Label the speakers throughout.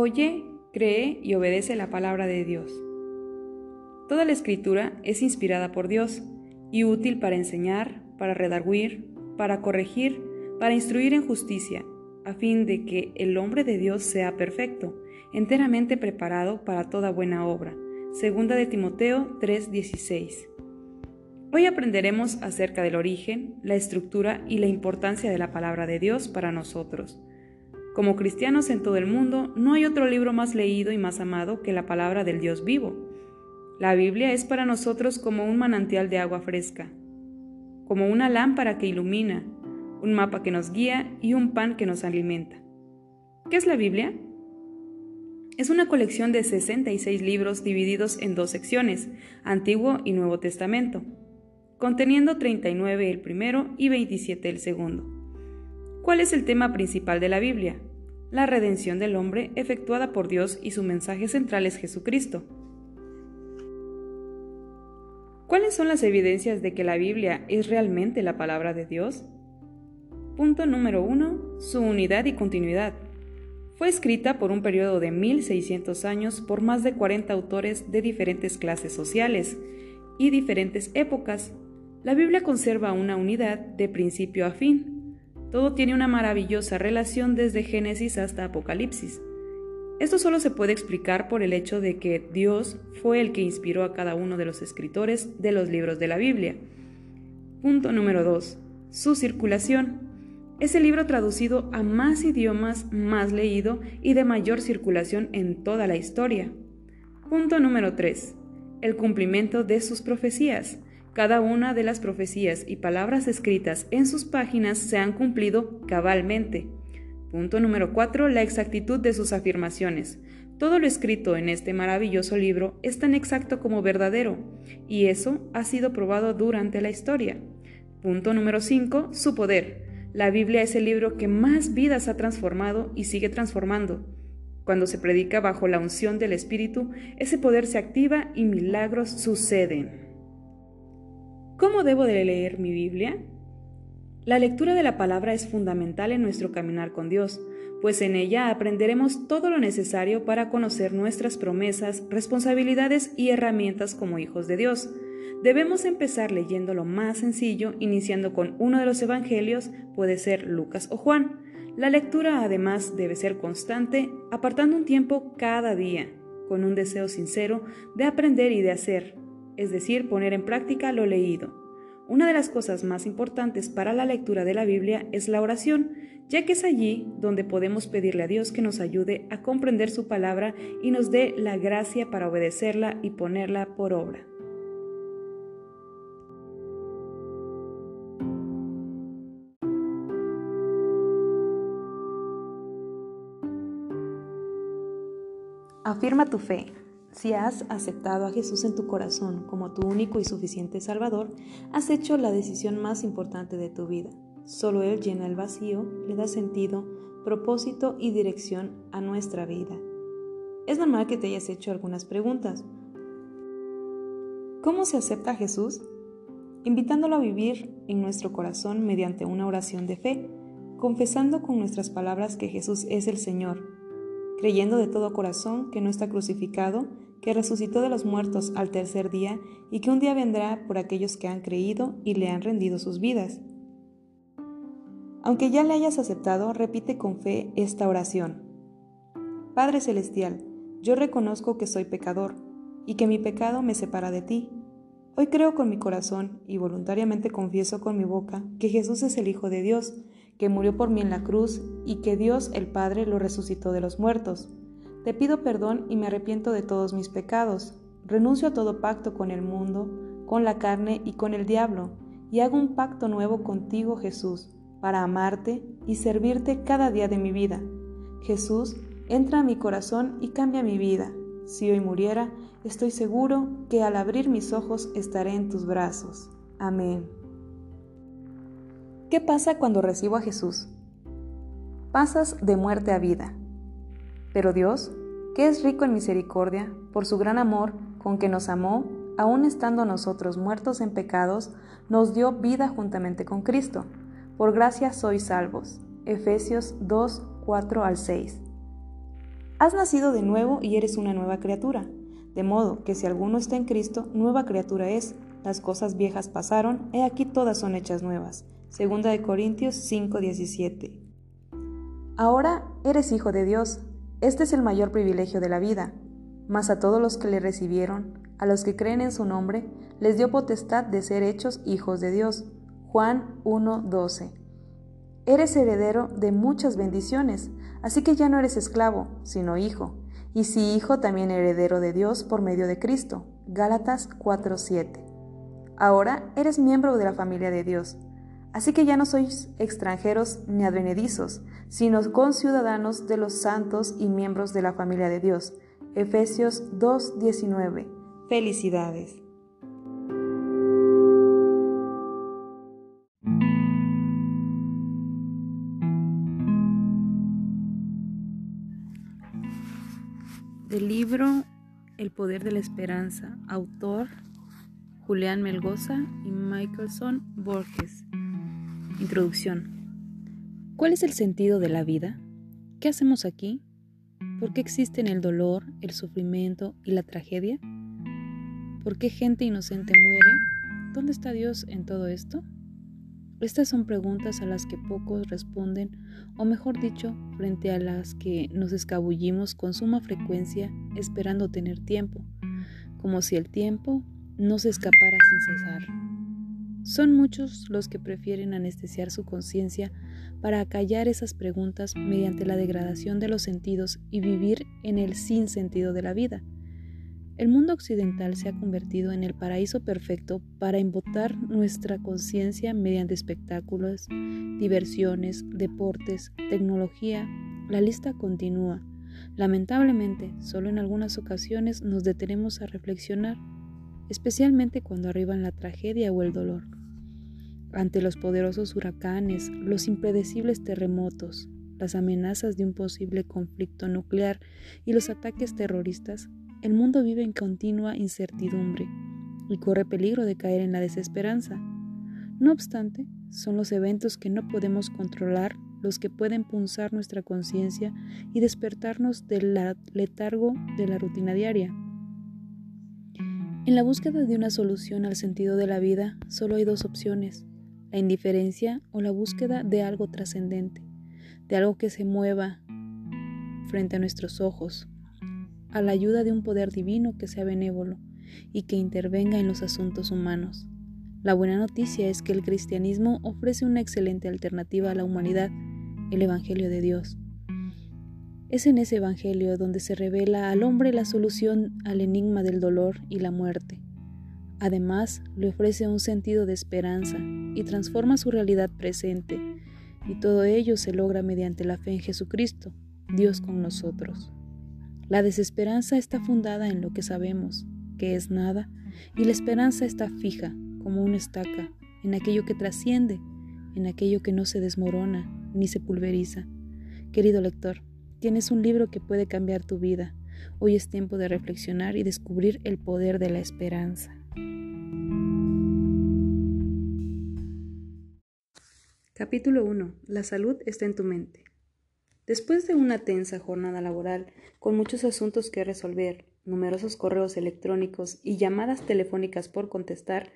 Speaker 1: Oye, cree y obedece la palabra de Dios. Toda la escritura es inspirada por Dios y útil para enseñar, para redarguir, para corregir, para instruir en justicia, a fin de que el hombre de Dios sea perfecto, enteramente preparado para toda buena obra. Segunda de Timoteo 3:16. Hoy aprenderemos acerca del origen, la estructura y la importancia de la palabra de Dios para nosotros. Como cristianos en todo el mundo, no hay otro libro más leído y más amado que la palabra del Dios vivo. La Biblia es para nosotros como un manantial de agua fresca, como una lámpara que ilumina, un mapa que nos guía y un pan que nos alimenta. ¿Qué es la Biblia? Es una colección de 66 libros divididos en dos secciones, Antiguo y Nuevo Testamento, conteniendo 39 el primero y 27 el segundo. ¿Cuál es el tema principal de la Biblia? la redención del hombre efectuada por Dios y su mensaje central es Jesucristo. ¿Cuáles son las evidencias de que la Biblia es realmente la palabra de Dios? Punto número 1. Su unidad y continuidad. Fue escrita por un periodo de 1600 años por más de 40 autores de diferentes clases sociales y diferentes épocas. La Biblia conserva una unidad de principio a fin, todo tiene una maravillosa relación desde Génesis hasta Apocalipsis. Esto solo se puede explicar por el hecho de que Dios fue el que inspiró a cada uno de los escritores de los libros de la Biblia. Punto número 2. Su circulación. Es el libro traducido a más idiomas, más leído y de mayor circulación en toda la historia. Punto número 3. El cumplimiento de sus profecías. Cada una de las profecías y palabras escritas en sus páginas se han cumplido cabalmente. Punto número 4. La exactitud de sus afirmaciones. Todo lo escrito en este maravilloso libro es tan exacto como verdadero, y eso ha sido probado durante la historia. Punto número 5. Su poder. La Biblia es el libro que más vidas ha transformado y sigue transformando. Cuando se predica bajo la unción del Espíritu, ese poder se activa y milagros suceden. ¿Cómo debo de leer mi Biblia? La lectura de la palabra es fundamental en nuestro caminar con Dios, pues en ella aprenderemos todo lo necesario para conocer nuestras promesas, responsabilidades y herramientas como hijos de Dios. Debemos empezar leyendo lo más sencillo, iniciando con uno de los evangelios, puede ser Lucas o Juan. La lectura además debe ser constante, apartando un tiempo cada día, con un deseo sincero de aprender y de hacer, es decir, poner en práctica lo leído. Una de las cosas más importantes para la lectura de la Biblia es la oración, ya que es allí donde podemos pedirle a Dios que nos ayude a comprender su palabra y nos dé la gracia para obedecerla y ponerla por obra. Afirma tu fe. Si has aceptado a Jesús en tu corazón como tu único y suficiente Salvador, has hecho la decisión más importante de tu vida. Solo Él llena el vacío, le da sentido, propósito y dirección a nuestra vida. Es normal que te hayas hecho algunas preguntas. ¿Cómo se acepta a Jesús? Invitándolo a vivir en nuestro corazón mediante una oración de fe, confesando con nuestras palabras que Jesús es el Señor, creyendo de todo corazón que no está crucificado, que resucitó de los muertos al tercer día y que un día vendrá por aquellos que han creído y le han rendido sus vidas. Aunque ya le hayas aceptado, repite con fe esta oración. Padre Celestial, yo reconozco que soy pecador y que mi pecado me separa de ti. Hoy creo con mi corazón y voluntariamente confieso con mi boca que Jesús es el Hijo de Dios, que murió por mí en la cruz y que Dios el Padre lo resucitó de los muertos. Te pido perdón y me arrepiento de todos mis pecados. Renuncio a todo pacto con el mundo, con la carne y con el diablo, y hago un pacto nuevo contigo, Jesús, para amarte y servirte cada día de mi vida. Jesús, entra a mi corazón y cambia mi vida. Si hoy muriera, estoy seguro que al abrir mis ojos estaré en tus brazos. Amén. ¿Qué pasa cuando recibo a Jesús? Pasas de muerte a vida. Pero Dios, que es rico en misericordia, por su gran amor con que nos amó, aun estando nosotros muertos en pecados, nos dio vida juntamente con Cristo. Por gracia sois salvos. Efesios 2, 4 al 6. Has nacido de nuevo y eres una nueva criatura, de modo que si alguno está en Cristo, nueva criatura es. Las cosas viejas pasaron, he aquí todas son hechas nuevas. Segunda de Corintios 5:17. Ahora eres hijo de Dios. Este es el mayor privilegio de la vida. Mas a todos los que le recibieron, a los que creen en su nombre, les dio potestad de ser hechos hijos de Dios. Juan 1:12. Eres heredero de muchas bendiciones, así que ya no eres esclavo, sino hijo, y si hijo también heredero de Dios por medio de Cristo. Gálatas 4:7. Ahora eres miembro de la familia de Dios Así que ya no sois extranjeros ni advenedizos, sino conciudadanos de los santos y miembros de la familia de Dios. Efesios 2:19. Felicidades. Del libro El poder de la esperanza, autor Julián Melgoza y Michaelson Borges. Introducción. ¿Cuál es el sentido de la vida? ¿Qué hacemos aquí? ¿Por qué existen el dolor, el sufrimiento y la tragedia? ¿Por qué gente inocente muere? ¿Dónde está Dios en todo esto? Estas son preguntas a las que pocos responden, o mejor dicho, frente a las que nos escabullimos con suma frecuencia esperando tener tiempo, como si el tiempo no se escapara sin cesar. Son muchos los que prefieren anestesiar su conciencia para acallar esas preguntas mediante la degradación de los sentidos y vivir en el sin sentido de la vida. El mundo occidental se ha convertido en el paraíso perfecto para embotar nuestra conciencia mediante espectáculos, diversiones, deportes, tecnología. La lista continúa. Lamentablemente, solo en algunas ocasiones nos detenemos a reflexionar, especialmente cuando arriban la tragedia o el dolor ante los poderosos huracanes, los impredecibles terremotos, las amenazas de un posible conflicto nuclear y los ataques terroristas, el mundo vive en continua incertidumbre y corre peligro de caer en la desesperanza. No obstante, son los eventos que no podemos controlar los que pueden punzar nuestra conciencia y despertarnos del letargo de la rutina diaria. En la búsqueda de una solución al sentido de la vida, solo hay dos opciones, la indiferencia o la búsqueda de algo trascendente, de algo que se mueva frente a nuestros ojos, a la ayuda de un poder divino que sea benévolo y que intervenga en los asuntos humanos. La buena noticia es que el cristianismo ofrece una excelente alternativa a la humanidad, el Evangelio de Dios. Es en ese Evangelio donde se revela al hombre la solución al enigma del dolor y la muerte. Además, le ofrece un sentido de esperanza y transforma su realidad presente, y todo ello se logra mediante la fe en Jesucristo, Dios con nosotros. La desesperanza está fundada en lo que sabemos, que es nada, y la esperanza está fija, como una estaca, en aquello que trasciende, en aquello que no se desmorona ni se pulveriza. Querido lector, tienes un libro que puede cambiar tu vida. Hoy es tiempo de reflexionar y descubrir el poder de la esperanza. Capítulo 1. La salud está en tu mente. Después de una tensa jornada laboral, con muchos asuntos que resolver, numerosos correos electrónicos y llamadas telefónicas por contestar,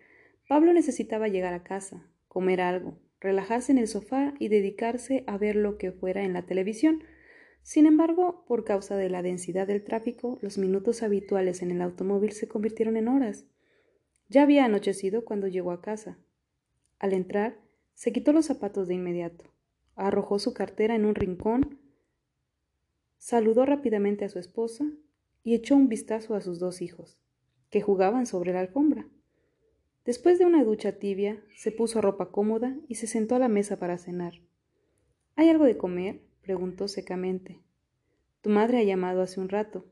Speaker 1: Pablo necesitaba llegar a casa, comer algo, relajarse en el sofá y dedicarse a ver lo que fuera en la televisión. Sin embargo, por causa de la densidad del tráfico, los minutos habituales en el automóvil se convirtieron en horas. Ya había anochecido cuando llegó a casa. Al entrar, se quitó los zapatos de inmediato, arrojó su cartera en un rincón, saludó rápidamente a su esposa y echó un vistazo a sus dos hijos, que jugaban sobre la alfombra. Después de una ducha tibia, se puso ropa cómoda y se sentó a la mesa para cenar. ¿Hay algo de comer? Preguntó secamente. Tu madre ha llamado hace un rato.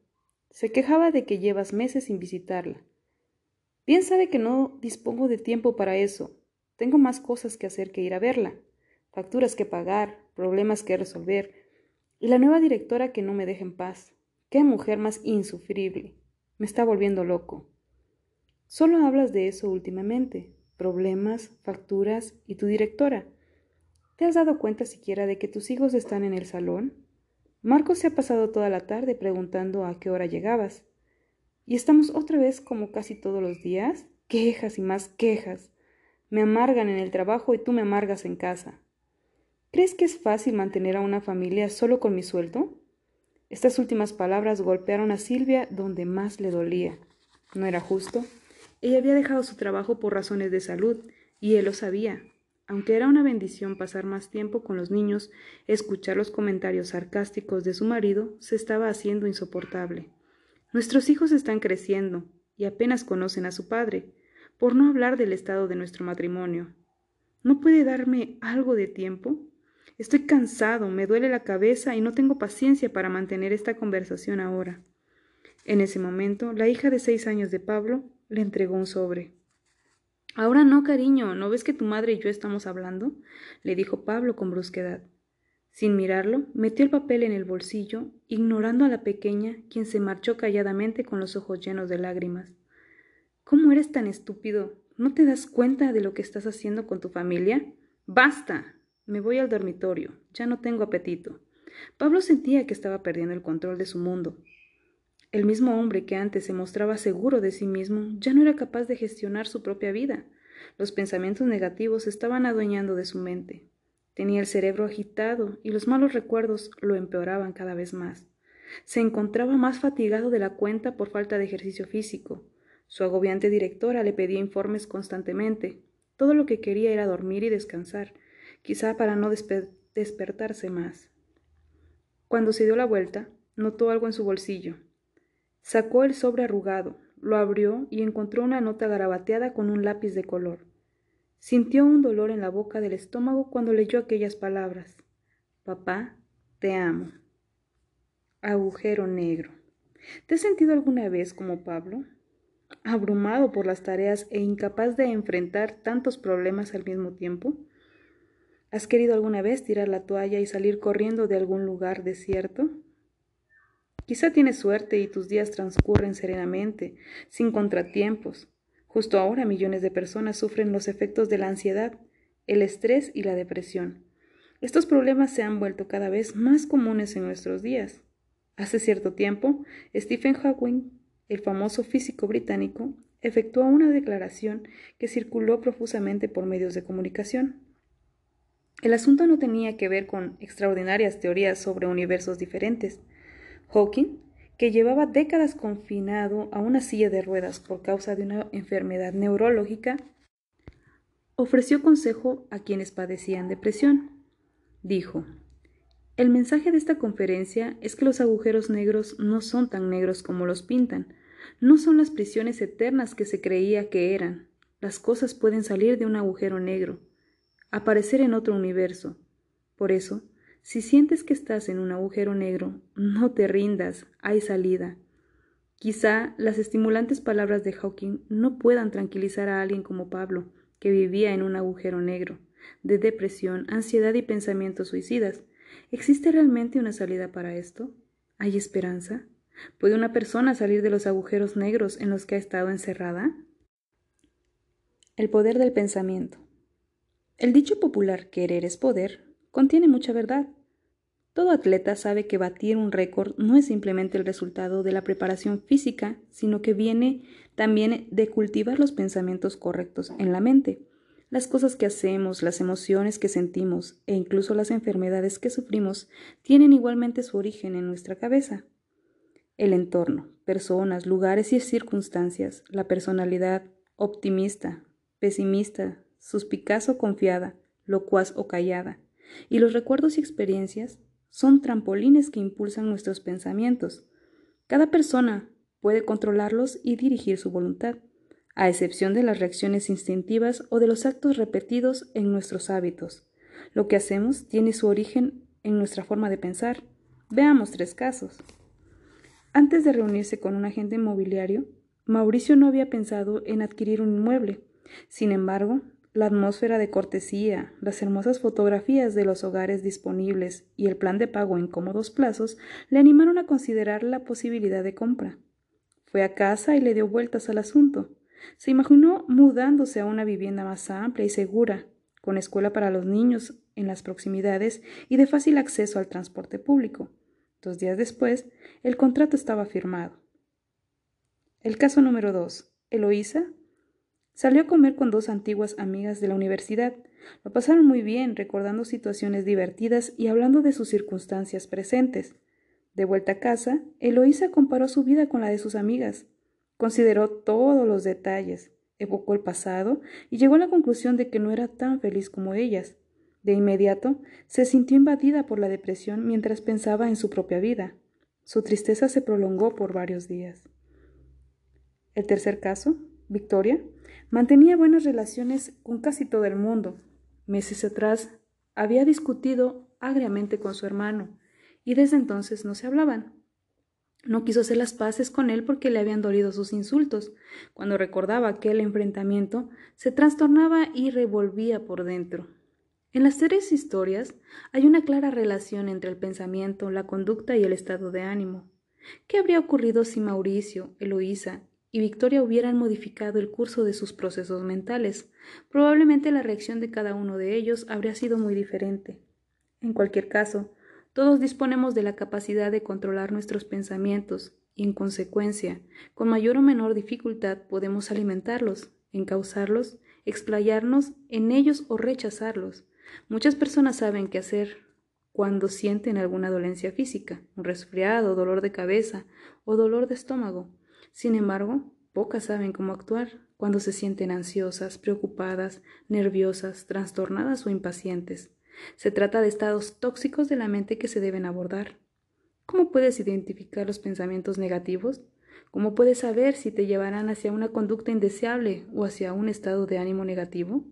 Speaker 1: Se quejaba de que llevas meses sin visitarla. Bien sabe que no dispongo de tiempo para eso, tengo más cosas que hacer que ir a verla, facturas que pagar, problemas que resolver, y la nueva directora que no me deja en paz. Qué mujer más insufrible. Me está volviendo loco. Solo hablas de eso últimamente. Problemas, facturas y tu directora. ¿Te has dado cuenta siquiera de que tus hijos están en el salón? Marcos se ha pasado toda la tarde preguntando a qué hora llegabas. ¿Y estamos otra vez como casi todos los días? Quejas y más quejas. Me amargan en el trabajo y tú me amargas en casa. ¿Crees que es fácil mantener a una familia solo con mi sueldo? Estas últimas palabras golpearon a Silvia donde más le dolía. No era justo. Ella había dejado su trabajo por razones de salud, y él lo sabía. Aunque era una bendición pasar más tiempo con los niños, escuchar los comentarios sarcásticos de su marido se estaba haciendo insoportable. Nuestros hijos están creciendo y apenas conocen a su padre, por no hablar del estado de nuestro matrimonio. ¿No puede darme algo de tiempo? Estoy cansado, me duele la cabeza y no tengo paciencia para mantener esta conversación ahora. En ese momento, la hija de seis años de Pablo le entregó un sobre. Ahora no, cariño, ¿no ves que tu madre y yo estamos hablando? le dijo Pablo con brusquedad. Sin mirarlo, metió el papel en el bolsillo, ignorando a la pequeña, quien se marchó calladamente con los ojos llenos de lágrimas. ¿Cómo eres tan estúpido? ¿No te das cuenta de lo que estás haciendo con tu familia? ¡Basta! Me voy al dormitorio. Ya no tengo apetito. Pablo sentía que estaba perdiendo el control de su mundo. El mismo hombre que antes se mostraba seguro de sí mismo ya no era capaz de gestionar su propia vida. Los pensamientos negativos estaban adueñando de su mente. Tenía el cerebro agitado y los malos recuerdos lo empeoraban cada vez más. Se encontraba más fatigado de la cuenta por falta de ejercicio físico. Su agobiante directora le pedía informes constantemente. Todo lo que quería era dormir y descansar, quizá para no despertarse más. Cuando se dio la vuelta, notó algo en su bolsillo. Sacó el sobre arrugado, lo abrió y encontró una nota garabateada con un lápiz de color. Sintió un dolor en la boca del estómago cuando leyó aquellas palabras. Papá, te amo. Agujero negro. ¿Te has sentido alguna vez como Pablo? Abrumado por las tareas e incapaz de enfrentar tantos problemas al mismo tiempo? ¿Has querido alguna vez tirar la toalla y salir corriendo de algún lugar desierto? Quizá tienes suerte y tus días transcurren serenamente, sin contratiempos. Justo ahora millones de personas sufren los efectos de la ansiedad, el estrés y la depresión. Estos problemas se han vuelto cada vez más comunes en nuestros días. Hace cierto tiempo, Stephen Hawking, el famoso físico británico, efectuó una declaración que circuló profusamente por medios de comunicación. El asunto no tenía que ver con extraordinarias teorías sobre universos diferentes, Hawking, que llevaba décadas confinado a una silla de ruedas por causa de una enfermedad neurológica, ofreció consejo a quienes padecían depresión. Dijo, el mensaje de esta conferencia es que los agujeros negros no son tan negros como los pintan, no son las prisiones eternas que se creía que eran. Las cosas pueden salir de un agujero negro, aparecer en otro universo. Por eso, si sientes que estás en un agujero negro, no te rindas, hay salida. Quizá las estimulantes palabras de Hawking no puedan tranquilizar a alguien como Pablo, que vivía en un agujero negro, de depresión, ansiedad y pensamientos suicidas. ¿Existe realmente una salida para esto? ¿Hay esperanza? ¿Puede una persona salir de los agujeros negros en los que ha estado encerrada? El poder del pensamiento. El dicho popular querer es poder contiene mucha verdad. Todo atleta sabe que batir un récord no es simplemente el resultado de la preparación física, sino que viene también de cultivar los pensamientos correctos en la mente. Las cosas que hacemos, las emociones que sentimos e incluso las enfermedades que sufrimos tienen igualmente su origen en nuestra cabeza. El entorno, personas, lugares y circunstancias, la personalidad optimista, pesimista, suspicaz o confiada, locuaz o callada, y los recuerdos y experiencias son trampolines que impulsan nuestros pensamientos. Cada persona puede controlarlos y dirigir su voluntad, a excepción de las reacciones instintivas o de los actos repetidos en nuestros hábitos. Lo que hacemos tiene su origen en nuestra forma de pensar. Veamos tres casos. Antes de reunirse con un agente inmobiliario, Mauricio no había pensado en adquirir un inmueble. Sin embargo, la atmósfera de cortesía, las hermosas fotografías de los hogares disponibles y el plan de pago en cómodos plazos le animaron a considerar la posibilidad de compra. Fue a casa y le dio vueltas al asunto. Se imaginó mudándose a una vivienda más amplia y segura, con escuela para los niños en las proximidades y de fácil acceso al transporte público. Dos días después, el contrato estaba firmado. El caso número 2. Eloísa salió a comer con dos antiguas amigas de la universidad. Lo pasaron muy bien, recordando situaciones divertidas y hablando de sus circunstancias presentes. De vuelta a casa, Eloísa comparó su vida con la de sus amigas. Consideró todos los detalles, evocó el pasado y llegó a la conclusión de que no era tan feliz como ellas. De inmediato se sintió invadida por la depresión mientras pensaba en su propia vida. Su tristeza se prolongó por varios días. El tercer caso, Victoria, mantenía buenas relaciones con casi todo el mundo. Meses atrás había discutido agriamente con su hermano, y desde entonces no se hablaban. No quiso hacer las paces con él porque le habían dolido sus insultos. Cuando recordaba aquel enfrentamiento, se trastornaba y revolvía por dentro. En las tres historias hay una clara relación entre el pensamiento, la conducta y el estado de ánimo. ¿Qué habría ocurrido si Mauricio, Eloísa y Victoria hubieran modificado el curso de sus procesos mentales? Probablemente la reacción de cada uno de ellos habría sido muy diferente. En cualquier caso, todos disponemos de la capacidad de controlar nuestros pensamientos y, en consecuencia, con mayor o menor dificultad podemos alimentarlos, encauzarlos, explayarnos en ellos o rechazarlos. Muchas personas saben qué hacer cuando sienten alguna dolencia física, un resfriado, dolor de cabeza o dolor de estómago. Sin embargo, pocas saben cómo actuar cuando se sienten ansiosas, preocupadas, nerviosas, trastornadas o impacientes. Se trata de estados tóxicos de la mente que se deben abordar. ¿Cómo puedes identificar los pensamientos negativos? ¿Cómo puedes saber si te llevarán hacia una conducta indeseable o hacia un estado de ánimo negativo?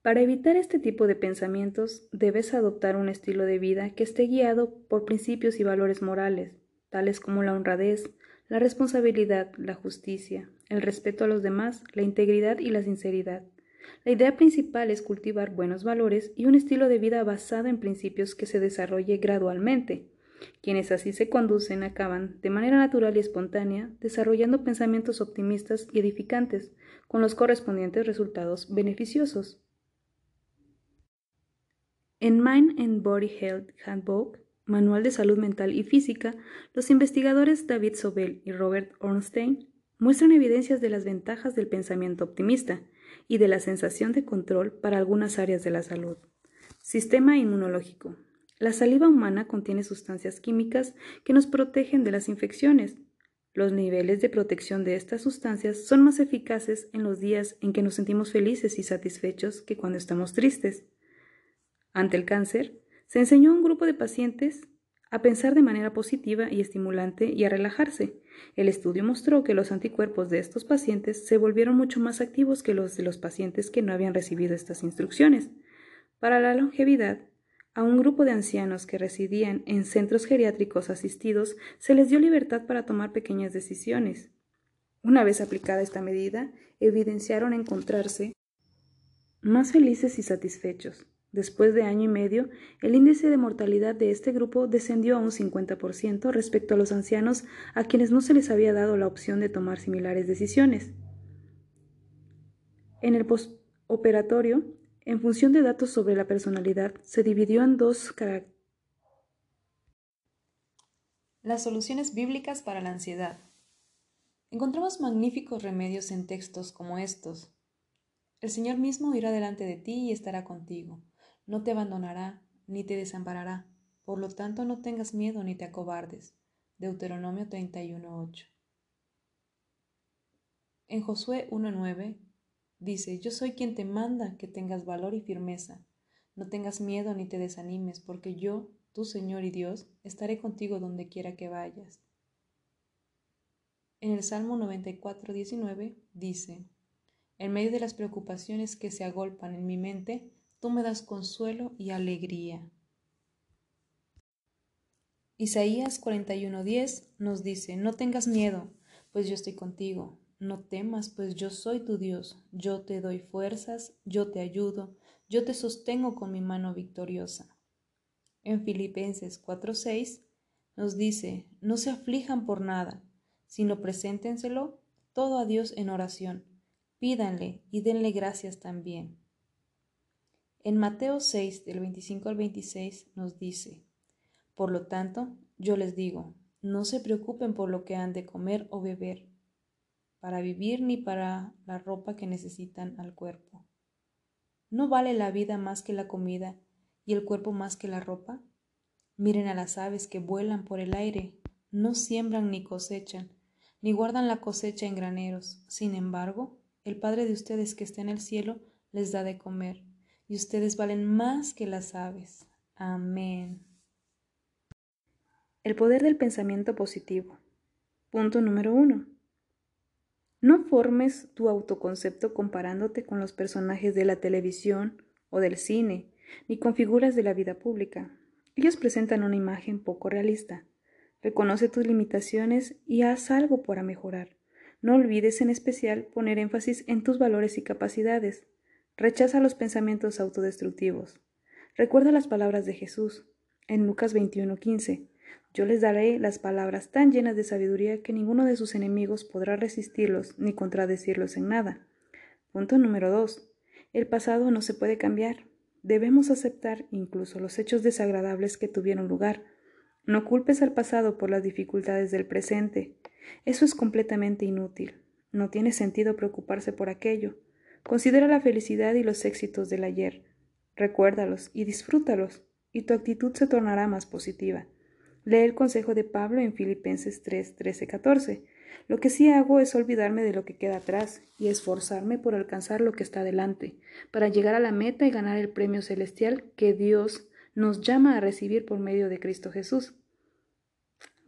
Speaker 1: Para evitar este tipo de pensamientos, debes adoptar un estilo de vida que esté guiado por principios y valores morales, tales como la honradez, la responsabilidad, la justicia, el respeto a los demás, la integridad y la sinceridad. La idea principal es cultivar buenos valores y un estilo de vida basado en principios que se desarrolle gradualmente. Quienes así se conducen acaban, de manera natural y espontánea, desarrollando pensamientos optimistas y edificantes, con los correspondientes resultados beneficiosos. En Mind and Body Health Handbook, Manual de Salud Mental y Física, los investigadores David Sobel y Robert Ornstein muestran evidencias de las ventajas del pensamiento optimista y de la sensación de control para algunas áreas de la salud. Sistema inmunológico. La saliva humana contiene sustancias químicas que nos protegen de las infecciones. Los niveles de protección de estas sustancias son más eficaces en los días en que nos sentimos felices y satisfechos que cuando estamos tristes. Ante el cáncer, se enseñó a un grupo de pacientes a pensar de manera positiva y estimulante y a relajarse. El estudio mostró que los anticuerpos de estos pacientes se volvieron mucho más activos que los de los pacientes que no habían recibido estas instrucciones. Para la longevidad, a un grupo de ancianos que residían en centros geriátricos asistidos se les dio libertad para tomar pequeñas decisiones. Una vez aplicada esta medida, evidenciaron encontrarse más felices y satisfechos. Después de año y medio, el índice de mortalidad de este grupo descendió a un 50% respecto a los ancianos a quienes no se les había dado la opción de tomar similares decisiones. En el postoperatorio, en función de datos sobre la personalidad, se dividió en dos características.
Speaker 2: Las soluciones bíblicas para la ansiedad. Encontramos magníficos remedios en textos como estos. El Señor mismo irá delante de ti y estará contigo no te abandonará ni te desamparará. Por lo tanto, no tengas miedo ni te acobardes. Deuteronomio 31.8. En Josué 1.9 dice, Yo soy quien te manda que tengas valor y firmeza. No tengas miedo ni te desanimes, porque yo, tu Señor y Dios, estaré contigo donde quiera que vayas. En el Salmo 94.19 dice, En medio de las preocupaciones que se agolpan en mi mente, tú me das consuelo y alegría. Isaías 41:10 nos dice, no tengas miedo, pues yo estoy contigo, no temas, pues yo soy tu Dios, yo te doy fuerzas, yo te ayudo, yo te sostengo con mi mano victoriosa. En Filipenses 4:6 nos dice, no se aflijan por nada, sino preséntenselo todo a Dios en oración, pídanle y denle gracias también. En Mateo 6, del 25 al 26, nos dice, Por lo tanto, yo les digo, no se preocupen por lo que han de comer o beber, para vivir ni para la ropa que necesitan al cuerpo. ¿No vale la vida más que la comida y el cuerpo más que la ropa? Miren a las aves que vuelan por el aire, no siembran ni cosechan, ni guardan la cosecha en graneros. Sin embargo, el Padre de ustedes que está en el cielo les da de comer, y ustedes valen más que las aves. Amén.
Speaker 1: El poder del pensamiento positivo. Punto número uno. No formes tu autoconcepto comparándote con los personajes de la televisión o del cine, ni con figuras de la vida pública. Ellos presentan una imagen poco realista. Reconoce tus limitaciones y haz algo para mejorar. No olvides en especial poner énfasis en tus valores y capacidades. Rechaza los pensamientos autodestructivos. Recuerda las palabras de Jesús en Lucas 21:15. Yo les daré las palabras tan llenas de sabiduría que ninguno de sus enemigos podrá resistirlos ni contradecirlos en nada. Punto número 2. El pasado no se puede cambiar. Debemos aceptar incluso los hechos desagradables que tuvieron lugar. No culpes al pasado por las dificultades del presente. Eso es completamente inútil. No tiene sentido preocuparse por aquello. Considera la felicidad y los éxitos del ayer. Recuérdalos y disfrútalos, y tu actitud se tornará más positiva. Lee el consejo de Pablo en Filipenses 3, 13, 14. Lo que sí hago es olvidarme de lo que queda atrás y esforzarme por alcanzar lo que está delante, para llegar a la meta y ganar el premio celestial que Dios nos llama a recibir por medio de Cristo Jesús.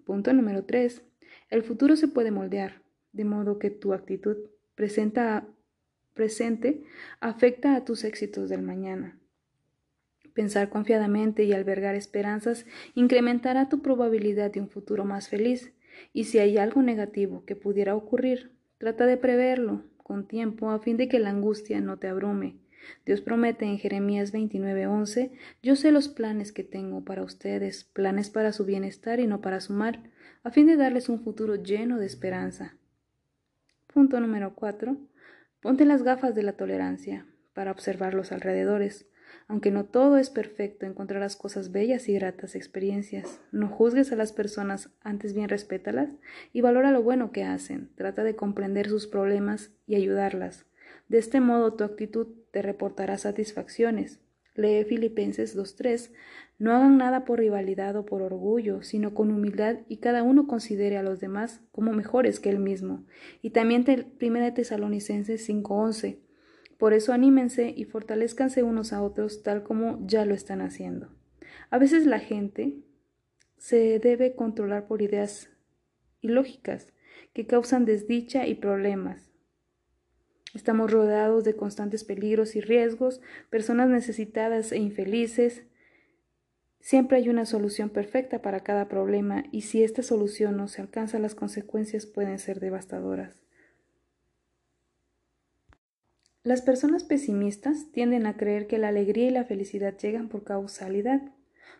Speaker 1: Punto número 3. El futuro se puede moldear, de modo que tu actitud presenta, presente afecta a tus éxitos del mañana. Pensar confiadamente y albergar esperanzas incrementará tu probabilidad de un futuro más feliz. Y si hay algo negativo que pudiera ocurrir, trata de preverlo con tiempo a fin de que la angustia no te abrume. Dios promete en Jeremías 29:11, Yo sé los planes que tengo para ustedes, planes para su bienestar y no para su mal, a fin de darles un futuro lleno de esperanza. Punto número 4. Ponte las gafas de la tolerancia para observar los alrededores. Aunque no todo es perfecto, encontrarás cosas bellas y gratas experiencias. No juzgues a las personas, antes bien respétalas y valora lo bueno que hacen. Trata de comprender sus problemas y ayudarlas. De este modo tu actitud te reportará satisfacciones. Lee Filipenses 2.3. No hagan nada por rivalidad o por orgullo, sino con humildad y cada uno considere a los demás como mejores que él mismo. Y también 1 Tesalonicenses 5.11. Por eso anímense y fortalezcanse unos a otros tal como ya lo están haciendo. A veces la gente se debe controlar por ideas ilógicas que causan desdicha y problemas. Estamos rodeados de constantes peligros y riesgos, personas necesitadas e infelices. Siempre hay una solución perfecta para cada problema y si esta solución no se alcanza, las consecuencias pueden ser devastadoras. Las personas pesimistas tienden a creer que la alegría y la felicidad llegan por causalidad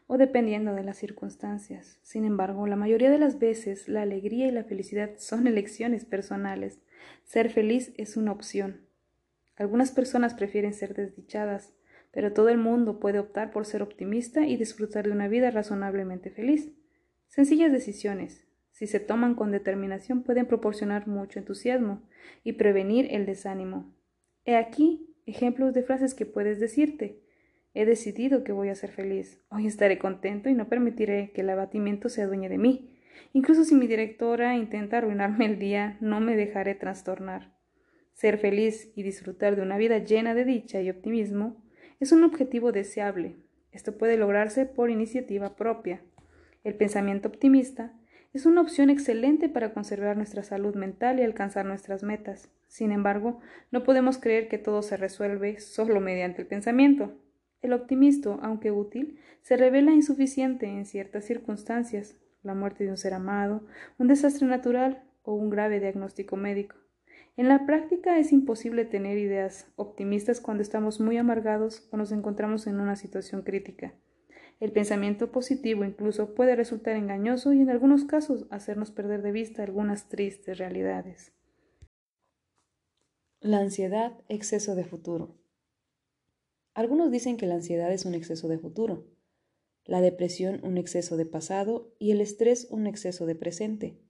Speaker 1: o dependiendo de las circunstancias. Sin embargo, la mayoría de las veces la alegría y la felicidad son elecciones personales. Ser feliz es una opción. Algunas personas prefieren ser desdichadas, pero todo el mundo puede optar por ser optimista y disfrutar de una vida razonablemente feliz. Sencillas decisiones, si se toman con determinación, pueden proporcionar mucho entusiasmo y prevenir el desánimo. He aquí ejemplos de frases que puedes decirte. He decidido que voy a ser feliz. Hoy estaré contento y no permitiré que el abatimiento se adueñe de mí. Incluso si mi directora intenta arruinarme el día, no me dejaré trastornar. Ser feliz y disfrutar de una vida llena de dicha y optimismo es un objetivo deseable. Esto puede lograrse por iniciativa propia. El pensamiento optimista es una opción excelente para conservar nuestra salud mental y alcanzar nuestras metas. Sin embargo, no podemos creer que todo se resuelve solo mediante el pensamiento. El optimismo, aunque útil, se revela insuficiente en ciertas circunstancias, la muerte de un ser amado, un desastre natural o un grave diagnóstico médico. En la práctica es imposible tener ideas optimistas cuando estamos muy amargados o nos encontramos en una situación crítica. El pensamiento positivo incluso puede resultar engañoso y en algunos casos hacernos perder de vista algunas tristes realidades.
Speaker 2: La ansiedad, exceso de futuro. Algunos dicen que la ansiedad es un exceso de futuro. la depresión un exceso de pasado y el estrés un exceso de presente.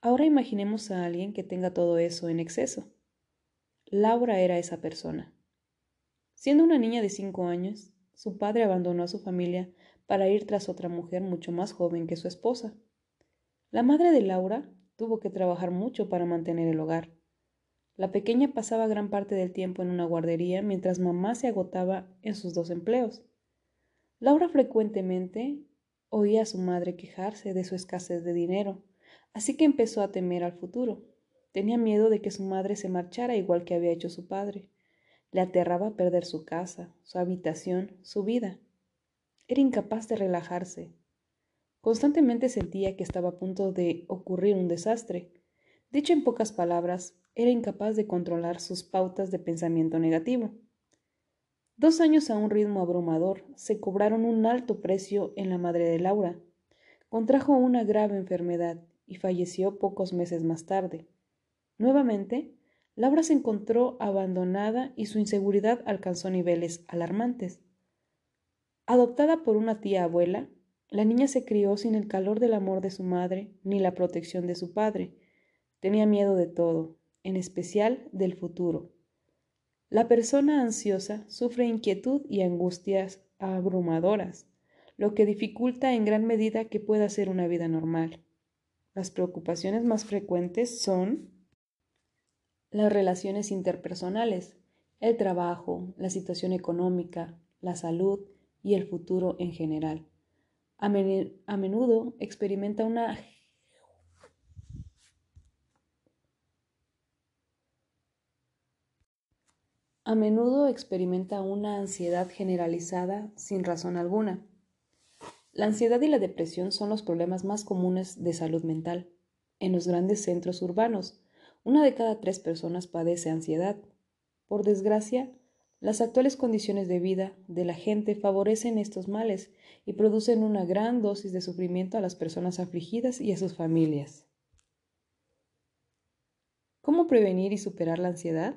Speaker 2: Ahora imaginemos a alguien que tenga todo eso en exceso. Laura era esa persona. Siendo una niña de cinco años, su padre abandonó a su familia para ir tras otra mujer mucho más joven que su esposa. La madre de Laura tuvo que trabajar mucho para mantener el hogar. La pequeña pasaba gran parte del tiempo en una guardería mientras mamá se agotaba en sus dos empleos. Laura frecuentemente oía a su madre quejarse de su escasez de dinero, así que empezó a temer al futuro. Tenía miedo de que su madre se marchara igual que había hecho su padre. Le aterraba perder su casa, su habitación, su vida. Era incapaz de relajarse. Constantemente sentía que estaba a punto de ocurrir un desastre. Dicho en pocas palabras, era incapaz de controlar sus pautas de pensamiento negativo. Dos años a un ritmo abrumador se cobraron un alto precio en la madre de Laura. Contrajo una grave enfermedad y falleció pocos meses más tarde. Nuevamente, Laura se encontró abandonada y su inseguridad alcanzó niveles alarmantes. Adoptada por una tía abuela, la niña se crió sin el calor del amor de su madre ni la protección de su padre. Tenía miedo de todo, en especial del futuro. La persona ansiosa sufre inquietud y angustias abrumadoras, lo que dificulta en gran medida que pueda ser una vida normal. Las preocupaciones más frecuentes son las relaciones interpersonales, el trabajo, la situación económica, la salud y el futuro en general. A, menudo experimenta una A menudo experimenta una ansiedad generalizada sin razón alguna. La ansiedad y la depresión son los problemas más comunes de salud mental. En los grandes centros urbanos, una de cada tres personas padece ansiedad. Por desgracia, las actuales condiciones de vida de la gente favorecen estos males y producen una gran dosis de sufrimiento a las personas afligidas y a sus familias. ¿Cómo prevenir y superar la ansiedad?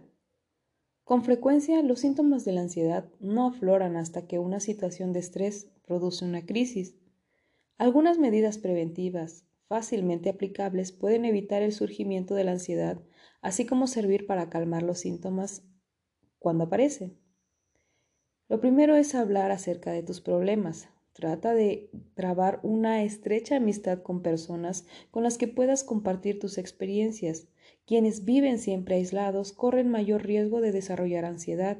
Speaker 2: Con frecuencia, los síntomas de la ansiedad no afloran hasta que una situación de estrés produce una crisis. Algunas medidas preventivas fácilmente aplicables pueden evitar el surgimiento de la ansiedad, así como servir para calmar los síntomas cuando aparecen. Lo primero es hablar acerca de tus problemas. Trata de trabar una estrecha amistad con personas con las que puedas compartir tus experiencias quienes viven siempre aislados corren mayor riesgo de desarrollar ansiedad.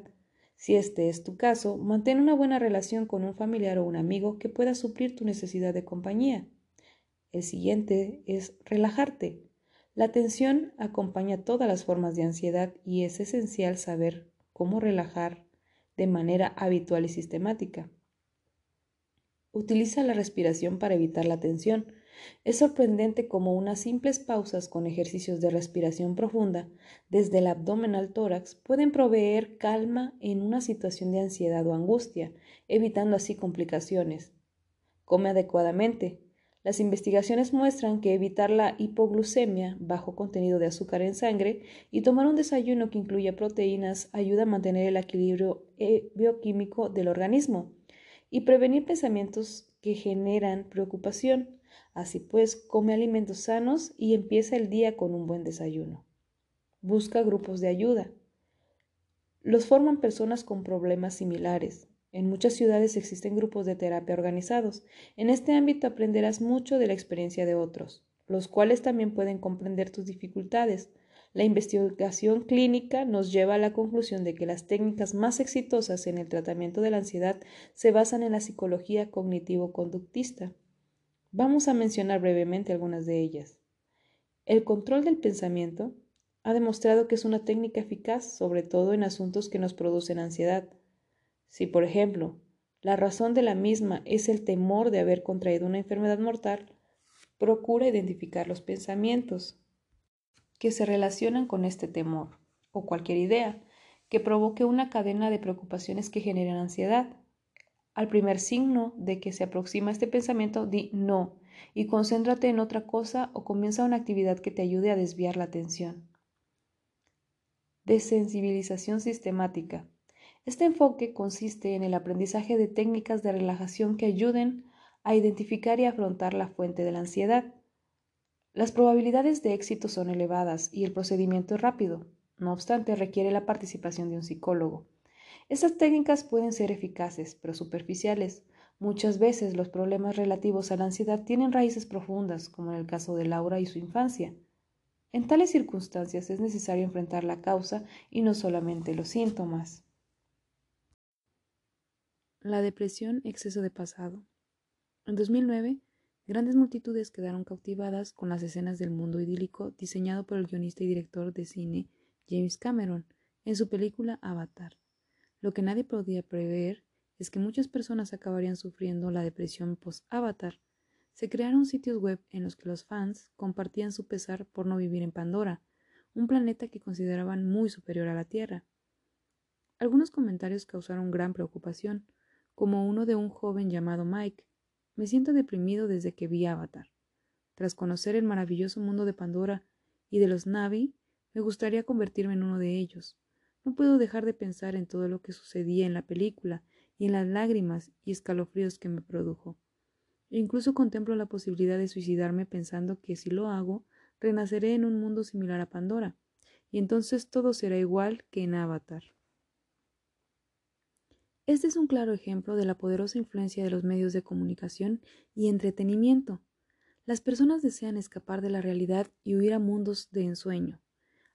Speaker 2: Si este es tu caso, mantén una buena relación con un familiar o un amigo que pueda suplir tu necesidad de compañía. El siguiente es relajarte. La tensión acompaña todas las formas de ansiedad y es esencial saber cómo relajar de manera habitual y sistemática. Utiliza la respiración para evitar la tensión. Es sorprendente cómo unas simples pausas con ejercicios de respiración profunda desde el abdomen al tórax pueden proveer calma en una situación de ansiedad o angustia, evitando así complicaciones. Come adecuadamente. Las investigaciones muestran que evitar la hipoglucemia, bajo contenido de azúcar en sangre, y tomar un desayuno que incluya proteínas ayuda a mantener el equilibrio eh, bioquímico del organismo y prevenir pensamientos que generan preocupación. Así pues, come alimentos sanos y empieza el día con un buen desayuno. Busca grupos de ayuda. Los forman personas con problemas similares. En muchas ciudades existen grupos de terapia organizados. En este ámbito aprenderás mucho de la experiencia de otros, los cuales también pueden comprender tus dificultades. La investigación clínica nos lleva a la conclusión de que las técnicas más exitosas en el tratamiento de la ansiedad se basan en la psicología cognitivo-conductista. Vamos a mencionar brevemente algunas de ellas. El control del pensamiento ha demostrado que es una técnica eficaz sobre todo en asuntos que nos producen ansiedad. Si, por ejemplo, la razón de la misma es el temor de haber contraído una enfermedad mortal, procura identificar los pensamientos que se relacionan con este temor o cualquier idea que provoque una cadena de preocupaciones que generen ansiedad. Al primer signo de que se aproxima este pensamiento, di no y concéntrate en otra cosa o comienza una actividad que te ayude a desviar la atención. Desensibilización sistemática. Este enfoque consiste en el aprendizaje de técnicas de relajación que ayuden a identificar y afrontar la fuente de la ansiedad. Las probabilidades de éxito son elevadas y el procedimiento es rápido, no obstante requiere la participación de un psicólogo. Estas técnicas pueden ser eficaces, pero superficiales. Muchas veces los problemas relativos a la ansiedad tienen raíces profundas, como en el caso de Laura y su infancia. En tales circunstancias es necesario enfrentar la causa y no solamente los síntomas. La depresión, exceso de pasado. En 2009, grandes multitudes quedaron cautivadas con las escenas del mundo idílico diseñado por el guionista y director de cine James Cameron en su película Avatar. Lo que nadie podía prever es que muchas personas acabarían sufriendo la depresión post-Avatar. Se crearon sitios web en los que los fans compartían su pesar por no vivir en Pandora, un planeta que consideraban muy superior a la Tierra. Algunos comentarios causaron gran preocupación, como uno de un joven llamado Mike. Me siento deprimido desde que vi Avatar. Tras conocer el maravilloso mundo de Pandora y de los Navi, me gustaría convertirme en uno de ellos. No puedo dejar de pensar en todo lo que sucedía en la película y en las lágrimas y escalofríos que me produjo. E incluso contemplo la posibilidad de suicidarme pensando que si lo hago, renaceré en un mundo similar a Pandora, y entonces todo será igual que en Avatar. Este es un claro ejemplo de la poderosa influencia de los medios de comunicación y entretenimiento. Las personas desean escapar de la realidad y huir a mundos de ensueño,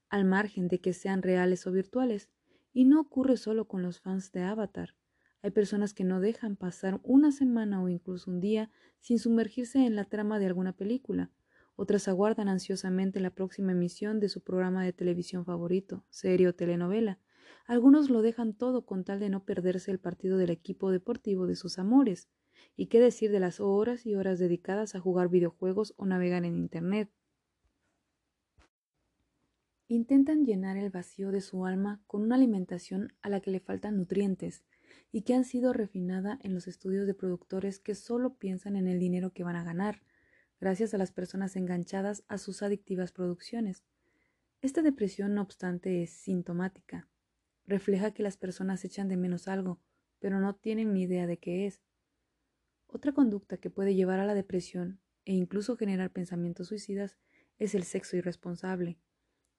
Speaker 2: al margen de que sean reales o virtuales, y no ocurre solo con los fans de Avatar. Hay personas que no dejan pasar una semana o incluso un día sin sumergirse en la trama de alguna película. Otras aguardan ansiosamente la próxima emisión de su programa de televisión favorito, serie o telenovela, algunos lo dejan todo con tal de no perderse el partido del equipo deportivo de sus amores. ¿Y qué decir de las horas y horas dedicadas a jugar videojuegos o navegar en Internet? Intentan llenar el vacío de su alma con una alimentación a la que le faltan nutrientes y que han sido refinada en los estudios de productores que solo piensan en el dinero que van a ganar, gracias a las personas enganchadas a sus adictivas producciones. Esta depresión, no obstante, es sintomática refleja que las personas echan de menos algo, pero no tienen ni idea de qué es. Otra conducta que puede llevar a la depresión e incluso generar pensamientos suicidas es el sexo irresponsable.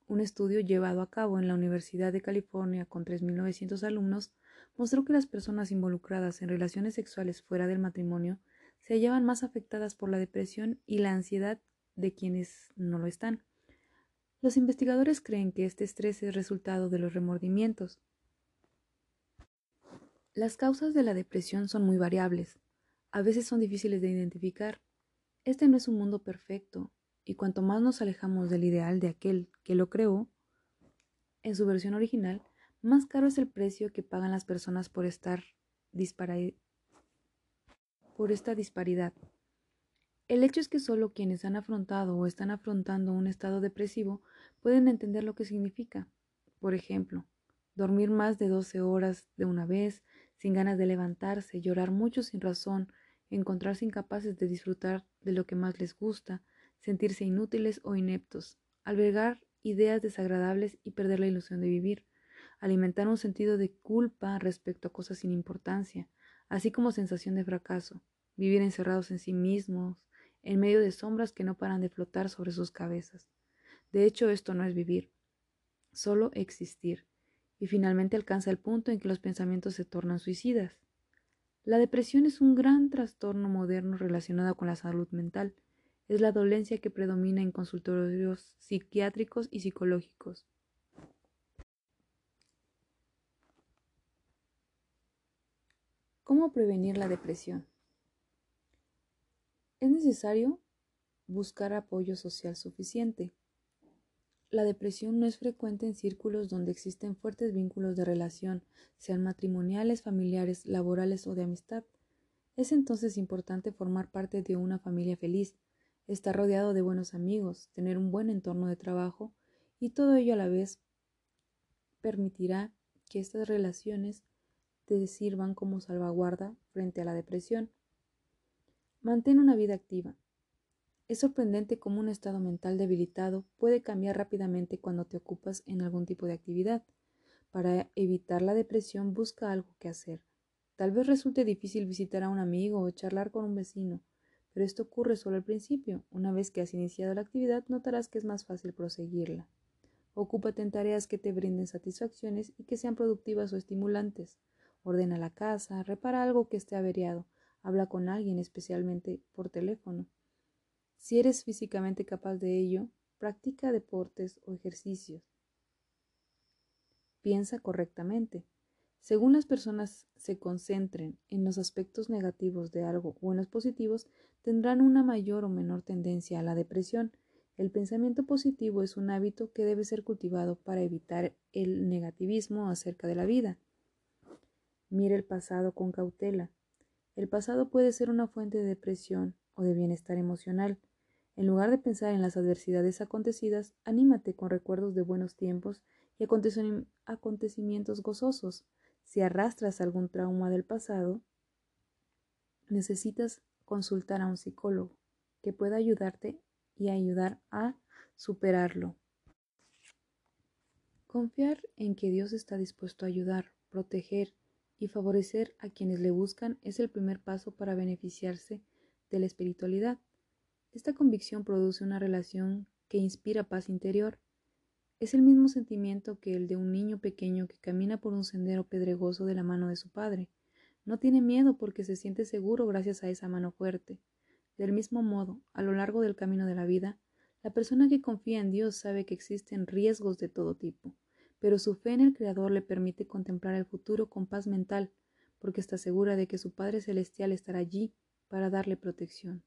Speaker 2: Un estudio llevado a cabo en la Universidad de California con 3.900 alumnos mostró que las personas involucradas en relaciones sexuales fuera del matrimonio se hallaban más afectadas por la depresión y la ansiedad de quienes no lo están. Los investigadores creen que este estrés es resultado de los remordimientos. Las causas de la depresión son muy variables. A veces son difíciles de identificar. Este no es un mundo perfecto, y cuanto más nos alejamos del ideal de aquel que lo creó, en su versión original, más caro es el precio que pagan las personas por estar por esta disparidad. El hecho es que solo quienes han afrontado o están afrontando un estado depresivo pueden entender lo que significa. Por ejemplo, dormir más de 12 horas de una vez, sin ganas de levantarse, llorar mucho sin razón, encontrarse incapaces de disfrutar de lo que más les gusta, sentirse inútiles o ineptos, albergar ideas desagradables y perder la ilusión de vivir, alimentar un sentido de culpa respecto a cosas sin importancia, así como sensación de fracaso, vivir encerrados en sí mismos, en medio de sombras que no paran de flotar sobre sus cabezas. De hecho, esto no es vivir, solo existir, y finalmente alcanza el punto en que los pensamientos se tornan suicidas. La depresión es un gran trastorno moderno relacionado con la salud mental. Es la dolencia que predomina en consultorios psiquiátricos y psicológicos. ¿Cómo prevenir la depresión? Es necesario buscar apoyo social suficiente. La depresión no es frecuente en círculos donde existen fuertes vínculos de relación, sean matrimoniales, familiares, laborales o de amistad. Es entonces importante formar parte de una familia feliz, estar rodeado de buenos amigos, tener un buen entorno de trabajo y todo ello a la vez permitirá que estas relaciones te sirvan como salvaguarda frente a la depresión. Mantén una vida activa. Es sorprendente cómo un estado mental debilitado puede cambiar rápidamente cuando te ocupas en algún tipo de actividad. Para evitar la depresión busca algo que hacer. Tal vez resulte difícil visitar a un amigo o charlar con un vecino, pero esto ocurre solo al principio. Una vez que has iniciado la actividad notarás que es más fácil proseguirla. Ocúpate en tareas que te brinden satisfacciones y que sean productivas o estimulantes. Ordena la casa, repara algo que esté averiado, habla con alguien, especialmente por teléfono. Si eres físicamente capaz de ello, practica deportes o ejercicios. Piensa correctamente. Según las personas se concentren en los aspectos negativos de algo o en los positivos, tendrán una mayor o menor tendencia a la depresión. El pensamiento positivo es un hábito que debe ser cultivado para evitar el negativismo acerca de la vida. Mire el pasado con cautela. El pasado puede ser una fuente de depresión o de bienestar emocional. En lugar de pensar en las adversidades acontecidas, anímate con recuerdos de buenos tiempos y acontecimientos gozosos. Si arrastras algún trauma del pasado, necesitas consultar a un psicólogo que pueda ayudarte y ayudar a superarlo. Confiar en que Dios está dispuesto a ayudar, proteger y favorecer a quienes le buscan es el primer paso para beneficiarse de la espiritualidad. Esta convicción produce una relación que inspira paz interior. Es el mismo sentimiento que el de un niño pequeño que camina por un sendero pedregoso de la mano de su padre. No tiene miedo porque se siente seguro gracias a esa mano fuerte. Del mismo modo, a lo largo del camino de la vida, la persona que confía en Dios sabe que existen riesgos de todo tipo, pero su fe en el Creador le permite contemplar el futuro con paz mental, porque está segura de que su Padre Celestial estará allí para darle protección.